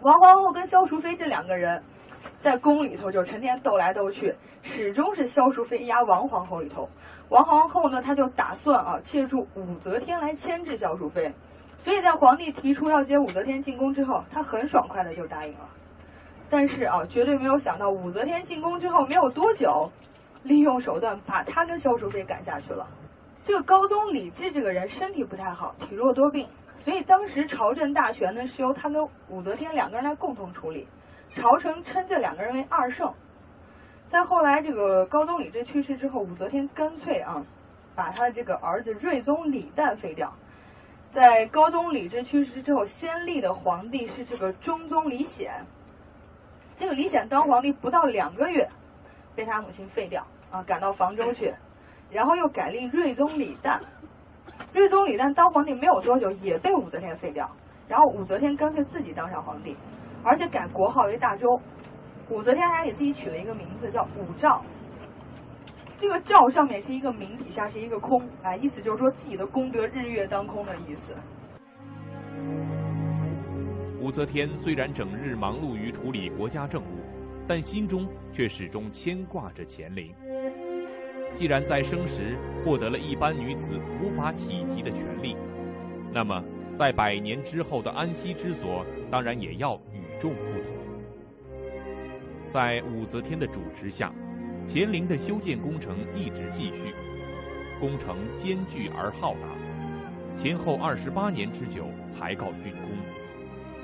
王皇后跟萧淑妃这两个人，在宫里头就成天斗来斗去，始终是萧淑妃压王皇后里头。王皇后呢，她就打算啊，借助武则天来牵制萧淑妃。所以在皇帝提出要接武则天进宫之后，她很爽快的就答应了。但是啊，绝对没有想到武则天进宫之后没有多久，利用手段把他跟萧淑妃赶下去了。这个高宗李治这个人身体不太好，体弱多病。所以当时朝政大权呢是由他跟武则天两个人来共同处理，朝臣称这两个人为二圣。在后来这个高宗李治去世之后，武则天干脆啊，把他的这个儿子睿宗李旦废掉。在高宗李治去世之后，先立的皇帝是这个中宗李显。这个李显当皇帝不到两个月，被他母亲废掉啊，赶到房州去，然后又改立睿宗李旦。睿宗李旦当皇帝没有多久，也被武则天废掉。然后武则天干脆自己当上皇帝，而且改国号为大周。武则天还给自己取了一个名字叫武曌。这个“曌”上面是一个名，底下是一个空，啊，意思就是说自己的功德日月当空的意思。武则天虽然整日忙碌于处理国家政务，但心中却始终牵挂着乾陵。既然在生时获得了一般女子无法企及的权利，那么在百年之后的安息之所，当然也要与众不同。在武则天的主持下，乾陵的修建工程一直继续，工程艰巨而浩大，前后二十八年之久才告竣工，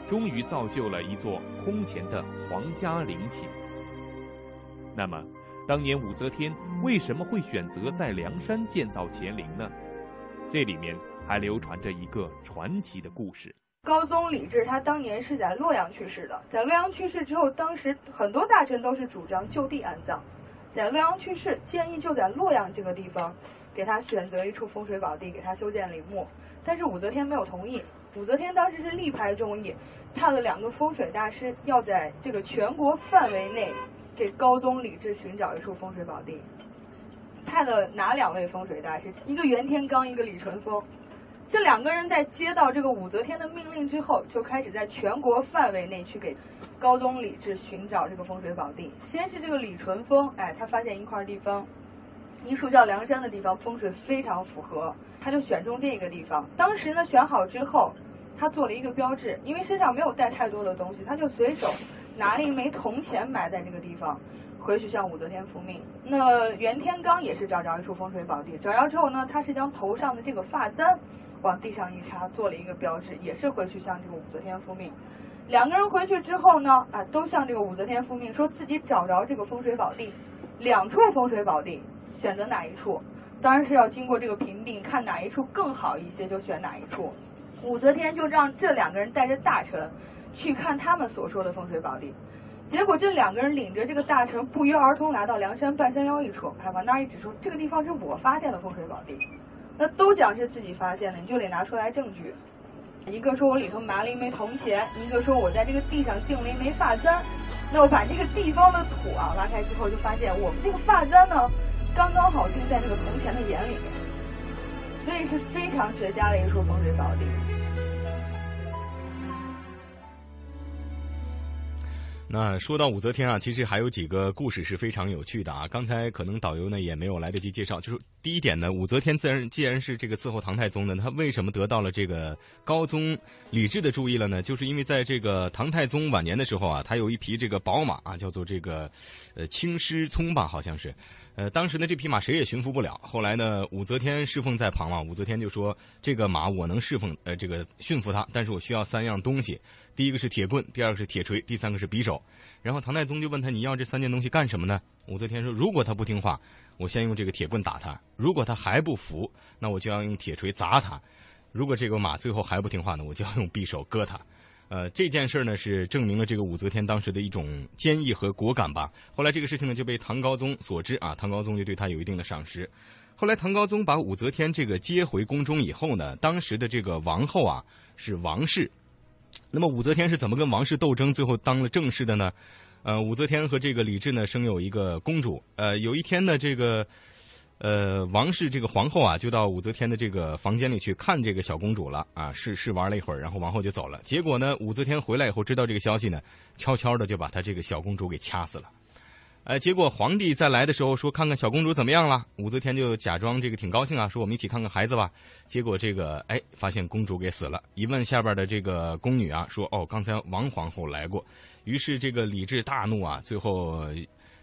终于造就了一座空前的皇家陵寝。那么，当年武则天为什么会选择在梁山建造乾陵呢？这里面还流传着一个传奇的故事。高宗李治他当年是在洛阳去世的，在洛阳去世之后，当时很多大臣都是主张就地安葬，在洛阳去世，建议就在洛阳这个地方给他选择一处风水宝地，给他修建陵墓。但是武则天没有同意。武则天当时是力排众议，派了两个风水大师，要在这个全国范围内。给高宗李治寻找一处风水宝地，派了哪两位风水大师？一个袁天罡，一个李淳风。这两个人在接到这个武则天的命令之后，就开始在全国范围内去给高宗李治寻找这个风水宝地。先是这个李淳风，哎，他发现一块地方，一处叫梁山的地方，风水非常符合，他就选中这个地方。当时呢，选好之后，他做了一个标志，因为身上没有带太多的东西，他就随手。拿了一枚铜钱埋在这个地方，回去向武则天复命。那袁天罡也是找着一处风水宝地，找着之后呢，他是将头上的这个发簪往地上一插，做了一个标志，也是回去向这个武则天复命。两个人回去之后呢，啊，都向这个武则天复命，说自己找着这个风水宝地，两处风水宝地，选择哪一处？当然是要经过这个评定，看哪一处更好一些就选哪一处。武则天就让这两个人带着大臣。去看他们所说的风水宝地，结果这两个人领着这个大臣不约而同来到梁山半山腰一处，哎，往那儿一指说：“这个地方是我发现的风水宝地。”那都讲是自己发现的，你就得拿出来证据。一个说我里头埋了一枚铜钱，一个说我在这个地上钉了一枚发簪。那我把这个地方的土啊挖开之后，就发现我们这个发簪呢，刚刚好钉在这个铜钱的眼里面，所以是非常绝佳的一处风水宝地。那说到武则天啊，其实还有几个故事是非常有趣的啊。刚才可能导游呢也没有来得及介绍，就是第一点呢，武则天自然既然是这个伺候唐太宗呢，她为什么得到了这个高宗李治的注意了呢？就是因为在这个唐太宗晚年的时候啊，他有一匹这个宝马啊，叫做这个呃青狮聪吧，好像是。呃，当时呢，这匹马谁也驯服不了。后来呢，武则天侍奉在旁嘛，武则天就说：“这个马我能侍奉，呃，这个驯服它，但是我需要三样东西。第一个是铁棍，第二个是铁锤，第三个是匕首。”然后唐太宗就问他：“你要这三件东西干什么呢？”武则天说：“如果他不听话，我先用这个铁棍打他；如果他还不服，那我就要用铁锤砸他；如果这个马最后还不听话呢，我就要用匕首割他。”呃，这件事呢是证明了这个武则天当时的一种坚毅和果敢吧。后来这个事情呢就被唐高宗所知啊，唐高宗就对他有一定的赏识。后来唐高宗把武则天这个接回宫中以后呢，当时的这个王后啊是王氏。那么武则天是怎么跟王氏斗争，最后当了正室的呢？呃，武则天和这个李治呢生有一个公主。呃，有一天呢，这个。呃，王氏这个皇后啊，就到武则天的这个房间里去看这个小公主了啊，试试玩了一会儿，然后王后就走了。结果呢，武则天回来以后知道这个消息呢，悄悄的就把她这个小公主给掐死了。呃，结果皇帝再来的时候说看看小公主怎么样了，武则天就假装这个挺高兴啊，说我们一起看看孩子吧。结果这个哎，发现公主给死了。一问下边的这个宫女啊，说哦，刚才王皇后来过。于是这个李治大怒啊，最后。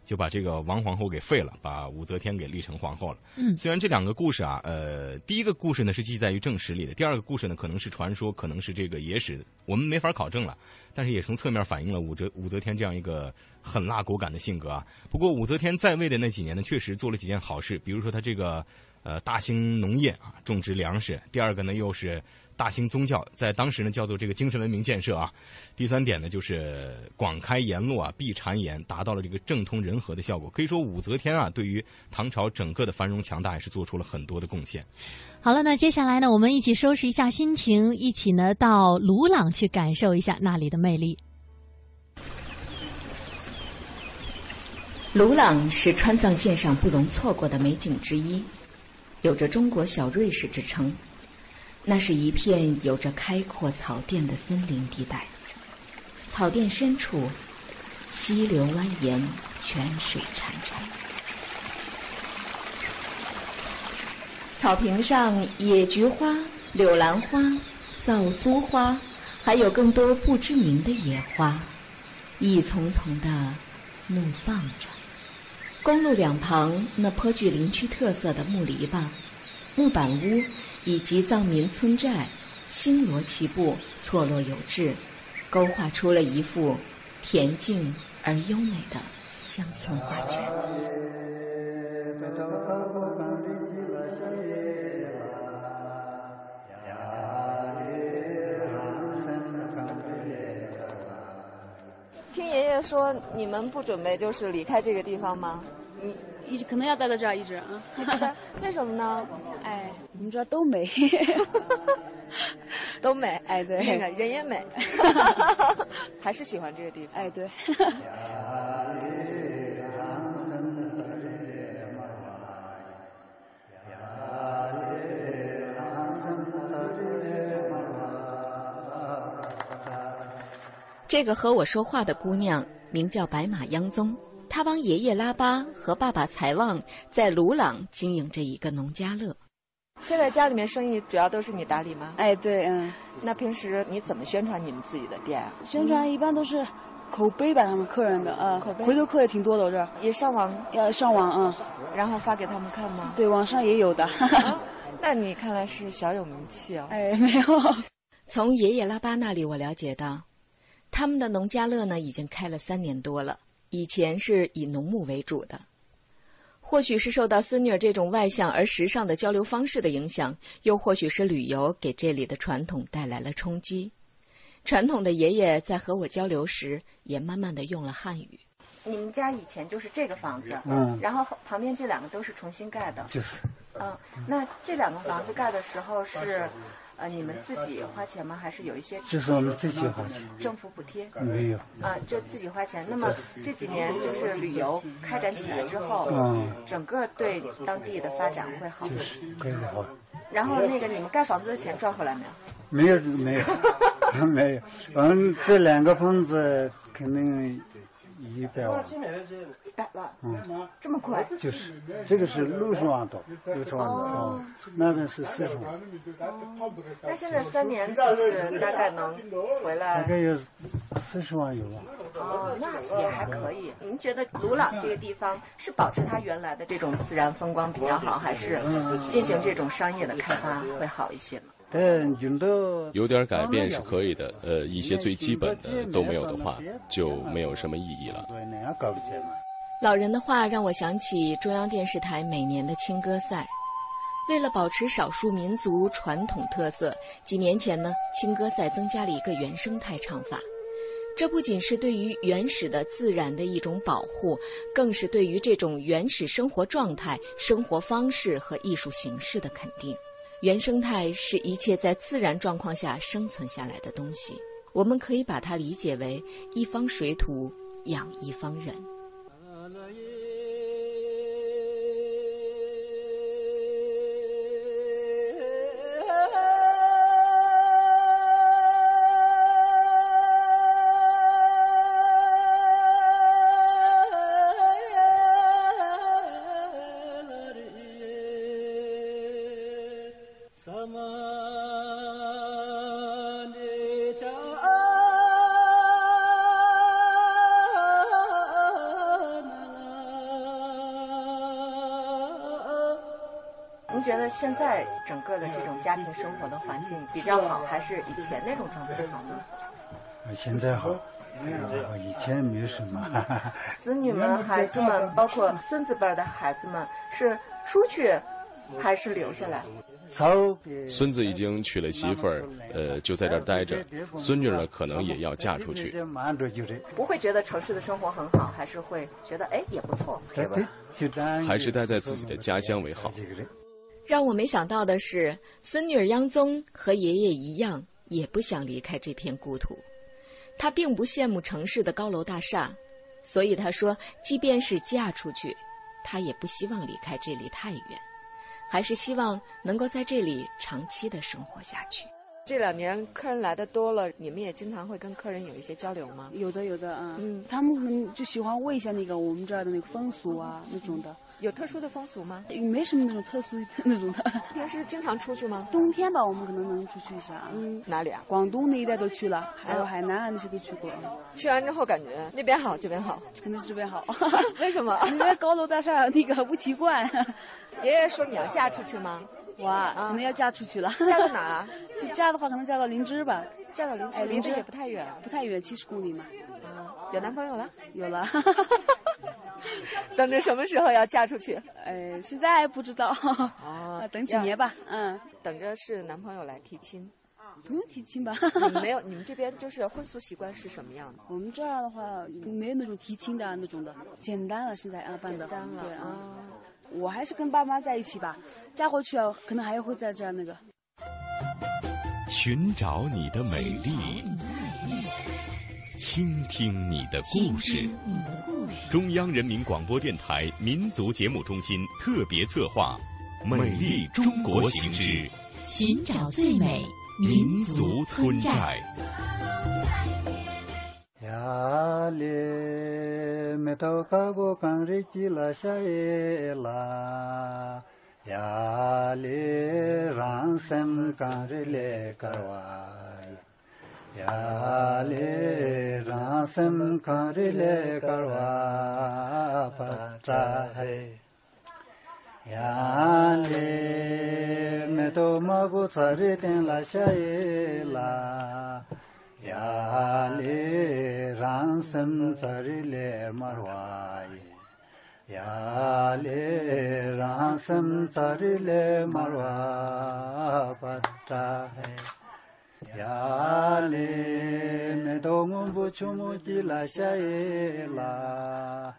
就把这个王皇后给废了，把武则天给立成皇后了。嗯，虽然这两个故事啊，呃，第一个故事呢是记载于正史里的，第二个故事呢可能是传说，可能是这个野史，我们没法考证了。但是也从侧面反映了武则武则天这样一个狠辣果敢的性格啊。不过武则天在位的那几年呢，确实做了几件好事，比如说她这个呃大兴农业啊，种植粮食；第二个呢又是。大兴宗教，在当时呢叫做这个精神文明建设啊。第三点呢就是广开言路啊，避谗言，达到了这个政通人和的效果。可以说武则天啊，对于唐朝整个的繁荣强大也是做出了很多的贡献。好了，那接下来呢，我们一起收拾一下心情，一起呢到鲁朗去感受一下那里的魅力。鲁朗是川藏线上不容错过的美景之一，有着“中国小瑞士”之称。那是一片有着开阔草甸的森林地带，草甸深处，溪流蜿蜒，泉水潺潺。草坪上，野菊花、柳兰花、皂苏花，还有更多不知名的野花，一丛丛的怒放着。公路两旁，那颇具林区特色的木篱笆、木板屋。以及藏民村寨，星罗棋布，错落有致，勾画出了一幅恬静而优美的乡村画卷。听爷爷说，你们不准备就是离开这个地方吗？你一直可能要待在这儿一直啊？[LAUGHS] 为什么呢？哎，我们这儿都美，[LAUGHS] 都美。哎，对，那个人也美，[LAUGHS] 还是喜欢这个地方。哎，对。这个和我说话的姑娘名叫白马央宗。他帮爷爷拉巴和爸爸财旺在鲁朗经营着一个农家乐。现在家里面生意主要都是你打理吗？哎，对，嗯。那平时你怎么宣传你们自己的店啊？宣传一般都是口碑吧，他们客人的啊，口碑。回头客也挺多的，我这儿。也上网？要上网啊。然后发给他们看吗？对，网上也有的。[LAUGHS] 那你看来是小有名气哦。哎，没有。[LAUGHS] 从爷爷拉巴那里我了解到，他们的农家乐呢已经开了三年多了。以前是以农牧为主的，或许是受到孙女儿这种外向而时尚的交流方式的影响，又或许是旅游给这里的传统带来了冲击。传统的爷爷在和我交流时，也慢慢的用了汉语。你们家以前就是这个房子，嗯，然后旁边这两个都是重新盖的，就是，嗯，那这两个房子盖的时候是。呃，你们自己花钱吗？还是有一些？就是我们自己花钱。政府补贴？没有。啊，就自己花钱。那么这几年就是旅游开展起来之后，嗯，整个对当地的发展会好。就是会好。然后那个你们盖房子的钱赚回来没有？没有，没有，没有。嗯，这两个房子肯定一百万。一百万，嗯，这么快？就是这个是六十万多，六十万多，哦那边是四十万，那现在三年就是大概能回来大概有四十万有了。哦，那也还可以。您觉得鲁朗这个地方是保持它原来的这种自然风光比较好，还是进行这种商业的开发会好一些呢？但用到有点改变是可以的，呃，一些最基本的都没有的话，就没有什么意义了。老人的话让我想起中央电视台每年的青歌赛。为了保持少数民族传统特色，几年前呢，青歌赛增加了一个原生态唱法。这不仅是对于原始的自然的一种保护，更是对于这种原始生活状态、生活方式和艺术形式的肯定。原生态是一切在自然状况下生存下来的东西，我们可以把它理解为一方水土养一方人。您觉得现在整个的这种家庭生活的环境比较好，还是以前那种状态好呢？现在好，以前没什么。[LAUGHS] 子女们、孩子们，包括孙子辈儿的孩子们，是出去还是留下来？孙子已经娶了媳妇儿，呃，就在这儿待着。孙女呢，可能也要嫁出去。不会觉得城市的生活很好，还是会觉得哎也不错，是吧？还是待在自己的家乡为好。让我没想到的是，孙女儿央宗和爷爷一样，也不想离开这片故土。她并不羡慕城市的高楼大厦，所以她说，即便是嫁出去，她也不希望离开这里太远，还是希望能够在这里长期的生活下去。这两年客人来的多了，你们也经常会跟客人有一些交流吗？有的，有的啊。嗯，他们可能就喜欢问一下那个我们这儿的那个风俗啊那种的。有特殊的风俗吗？没什么那种特殊那种的。[LAUGHS] 平时经常出去吗？冬天吧，我们可能能出去一下。嗯，哪里啊？广东那一带都去了，还有海南啊那些都去过。去完之后感觉那边好，这边好，肯定是这边好。[LAUGHS] 为什么？[LAUGHS] 那边高楼大厦那个不奇怪。爷爷说你要嫁出去吗？我啊，可能要嫁出去了。嫁到哪儿啊？就嫁的话，可能嫁到林芝吧。嫁到林芝，林芝也不太远，不太远，七十公里嘛。啊，有男朋友了？有了。[LAUGHS] 等着什么时候要嫁出去？哎，现在还不知道。哦，[LAUGHS] 等几年吧。嗯，等着是男朋友来提亲。不用提亲吧？没有，你们这边就是婚俗习惯是什么样的？我们这儿的话，没有那种提亲的那种的，简单了，现在啊办的。简单了，对啊。我还是跟爸妈在一起吧，嫁过去啊，可能还会在这儿那个。寻找你的美丽，倾听你的故事。中央人民广播电台民族节目中心特别策划《美丽中国行之寻找最美民族村寨》。呀嘞，没头卡过刚日记了下耶啦，呀嘞，让生刚日来个哇，yāli rāsam kārile karvā patrāhe yāli meto magu tsaritin la shaye la yāli rāsam tsarile marvāye yāli rāsam tsarile marvā patrāhe 呀嘞，让生在日来马哇耶，呀嘞，让生在日来马哇巴扎嘿，呀嘞，没到我不出木吉拉下耶啦，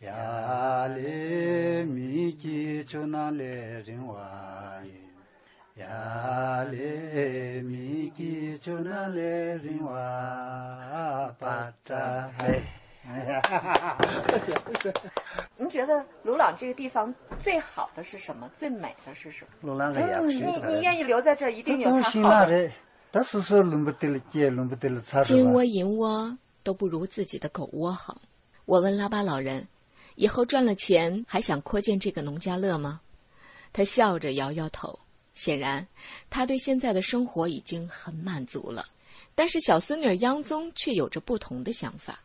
呀嘞，米吉出那来人哇耶。呀嘞，米吉就那来人哇巴扎嘿。您觉得鲁朗这个地方最好的是什么？最美的是什么？鲁朗个呀，你你愿意留在这儿，一定有它好的。金窝银窝都不如自己的狗窝好。我问拉巴老人：“以后赚了钱还想扩建这个农家乐吗？”他笑着摇摇头。显然，他对现在的生活已经很满足了。但是小孙女央宗却有着不同的想法。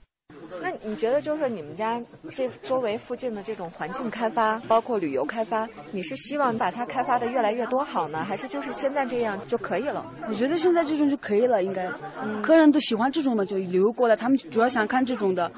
那你觉得，就是你们家这周围附近的这种环境开发，包括旅游开发，你是希望把它开发的越来越多好呢，还是就是现在这样就可以了？我觉得现在这种就可以了，应该，客人都喜欢这种嘛，就旅游过来，他们主要想看这种的。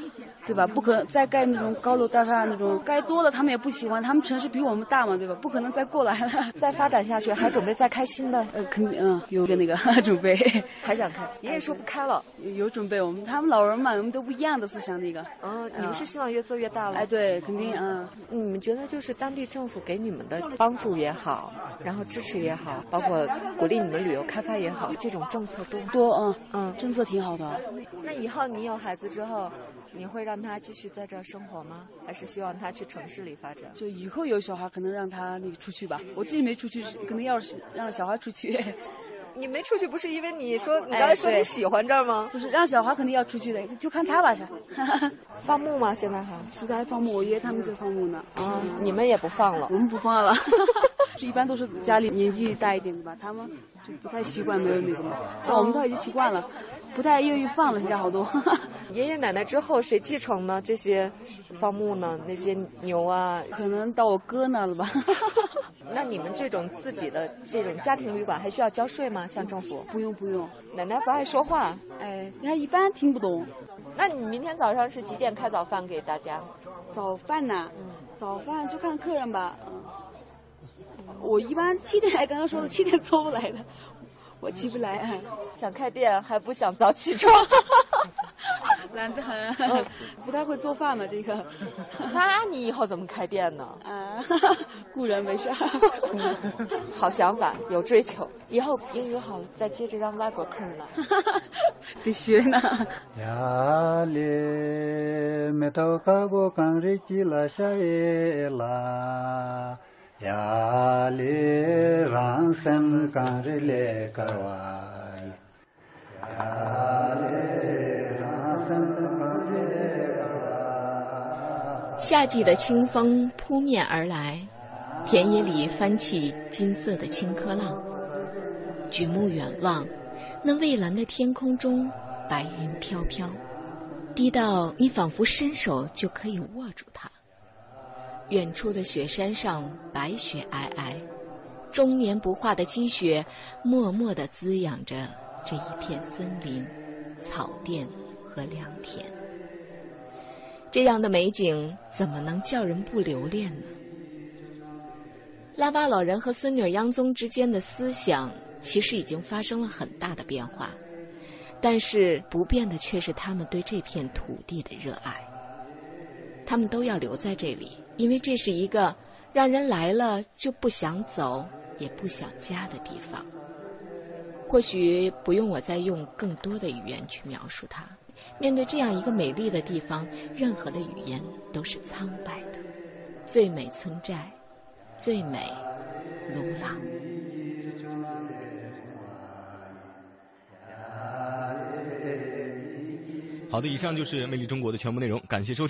对吧？不可能再盖那种高楼大厦那种，盖多了他们也不喜欢。他们城市比我们大嘛，对吧？不可能再过来了，再发展下去，还准备再开新的？呃，肯定，嗯，有个那个 [LAUGHS] 准备，还想开。爷爷说不开了，有准备。我们他们老人嘛，我们都不一样的思想，那个。嗯，你们是希望越做越大了？哎，对，肯定，嗯。你们觉得就是当地政府给你们的帮助也好，然后支持也好，包括鼓励你们旅游开发也好，这种政策多多，嗯嗯，政策挺好的。那以后你有孩子之后？你会让他继续在这儿生活吗？还是希望他去城市里发展？就以后有小孩，可能让他那个出去吧。我自己没出去，可能要是让小孩出去。你没出去，不是因为你说你刚才说你喜欢这儿吗？不是，让小孩肯定要出去的，就看他吧。[LAUGHS] 放牧吗？现在还？现在还放牧，我爷爷他们在放牧呢。啊，你们也不放了？我们不放了。一般都是家里年纪大一点的吧，他们就不太习惯没有那个嘛。像我们都已经习惯了。不太愿意放了，现在好多。[LAUGHS] 爷爷奶奶之后谁继承呢？这些放牧呢？那些牛啊，可能到我哥那了吧。[LAUGHS] 那你们这种自己的这种家庭旅馆还需要交税吗？向政府？不用不用。奶奶不爱说话，哎，你看一般听不懂。那你明天早上是几点开早饭给大家？早饭呐？嗯，早饭就看客人吧。嗯，我一般七点，刚刚说的七点做不来的。我起不来，想开店还不想早起床，懒得很，不太会做饭嘛这个。那你以后怎么开店呢？啊，[LAUGHS] 雇人没事。[LAUGHS] 好想法，有追求，以后英语好再接着让外国客人来。[LAUGHS] 必须呢。呀哩让生干日夏季的清风扑面而来，田野里翻起金色的青稞浪。举目远望，那蔚蓝的天空中，白云飘飘，低到你仿佛伸手就可以握住它。远处的雪山上，白雪皑皑，终年不化的积雪，默默地滋养着这一片森林、草甸和良田。这样的美景，怎么能叫人不留恋呢？拉巴老人和孙女央宗之间的思想，其实已经发生了很大的变化，但是不变的却是他们对这片土地的热爱。他们都要留在这里。因为这是一个让人来了就不想走、也不想家的地方。或许不用我再用更多的语言去描述它。面对这样一个美丽的地方，任何的语言都是苍白的。最美村寨，最美卢朗。好的，以上就是《魅力中国》的全部内容，感谢收听。